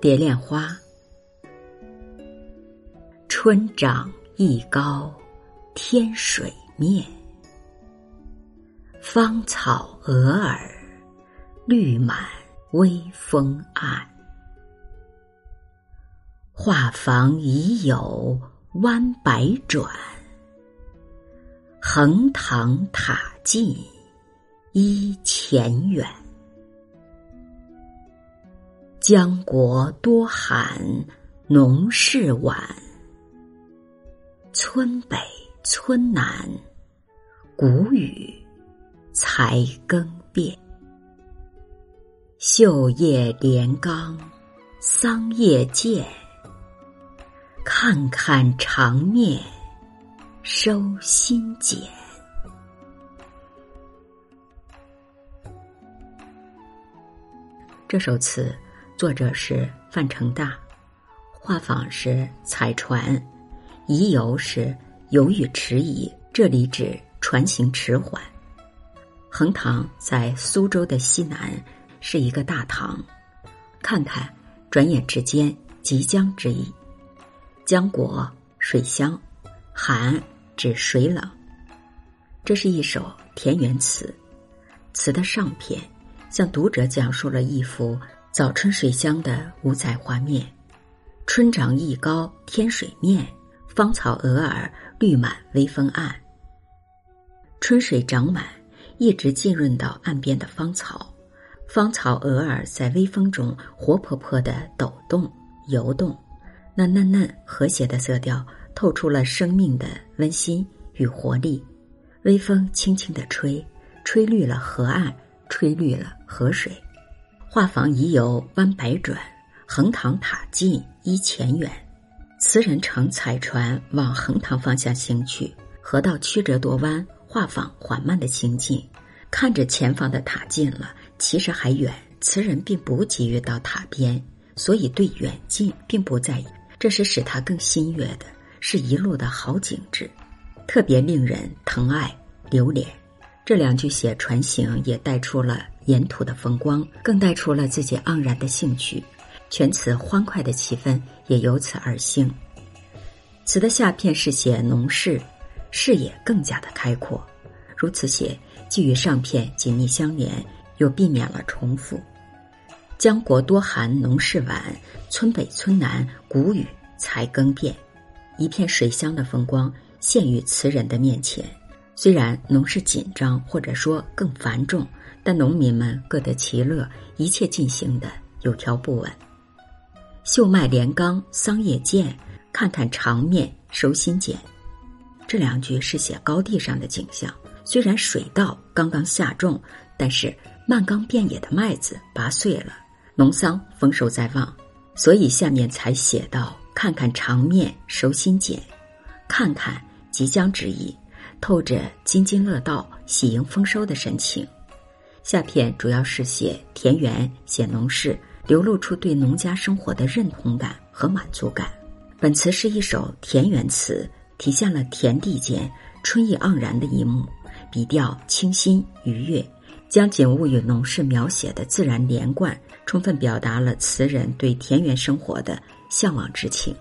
蝶恋花，春长一高，天水面。芳草蛾儿，绿满微风岸。画舫已有弯百转，横塘塔近依前远。江国多寒农事晚，村北村南谷雨才更变。秀叶连冈桑叶渐，看看长面收心剪。这首词。作者是范成大，画舫是彩船，疑游是犹豫迟疑，这里指船行迟缓。横塘在苏州的西南，是一个大塘。看看，转眼之间，即将之意。江果水乡，寒指水冷。这是一首田园词，词的上篇向读者讲述了一幅。早春水乡的五彩画面，春长一高天水面，芳草鹅儿绿满微风岸。春水长满，一直浸润到岸边的芳草，芳草鹅儿在微风中活泼泼的抖动游动，那嫩嫩和谐的色调透出了生命的温馨与活力。微风轻轻的吹，吹绿了河岸，吹绿了河水。画舫已有弯百转，横塘塔近依前远。词人乘彩船往横塘方向行去，河道曲折多弯，画舫缓慢的行进。看着前方的塔近了，其实还远。词人并不急于到塔边，所以对远近并不在意。这是使他更心悦的，是一路的好景致，特别令人疼爱留恋。这两句写船行，也带出了。沿途的风光，更带出了自己盎然的兴趣，全词欢快的气氛也由此而兴。词的下片是写农事，视野更加的开阔。如此写，既与上片紧密相连，又避免了重复。江国多寒农事晚，村北村南谷雨才更变。一片水乡的风光现于词人的面前。虽然农事紧张，或者说更繁重。但农民们各得其乐，一切进行的有条不紊。秀麦连冈桑叶渐，看看长面收心剪。这两句是写高地上的景象，虽然水稻刚刚下种，但是漫冈遍野的麦子拔穗了，农桑丰收在望，所以下面才写到“看看长面收心剪”，看看即将之意，透着津津乐道、喜迎丰收的神情。下片主要是写田园、写农事，流露出对农家生活的认同感和满足感。本词是一首田园词，体现了田地间春意盎然的一幕，笔调清新愉悦，将景物与农事描写的自然连贯，充分表达了词人对田园生活的向往之情。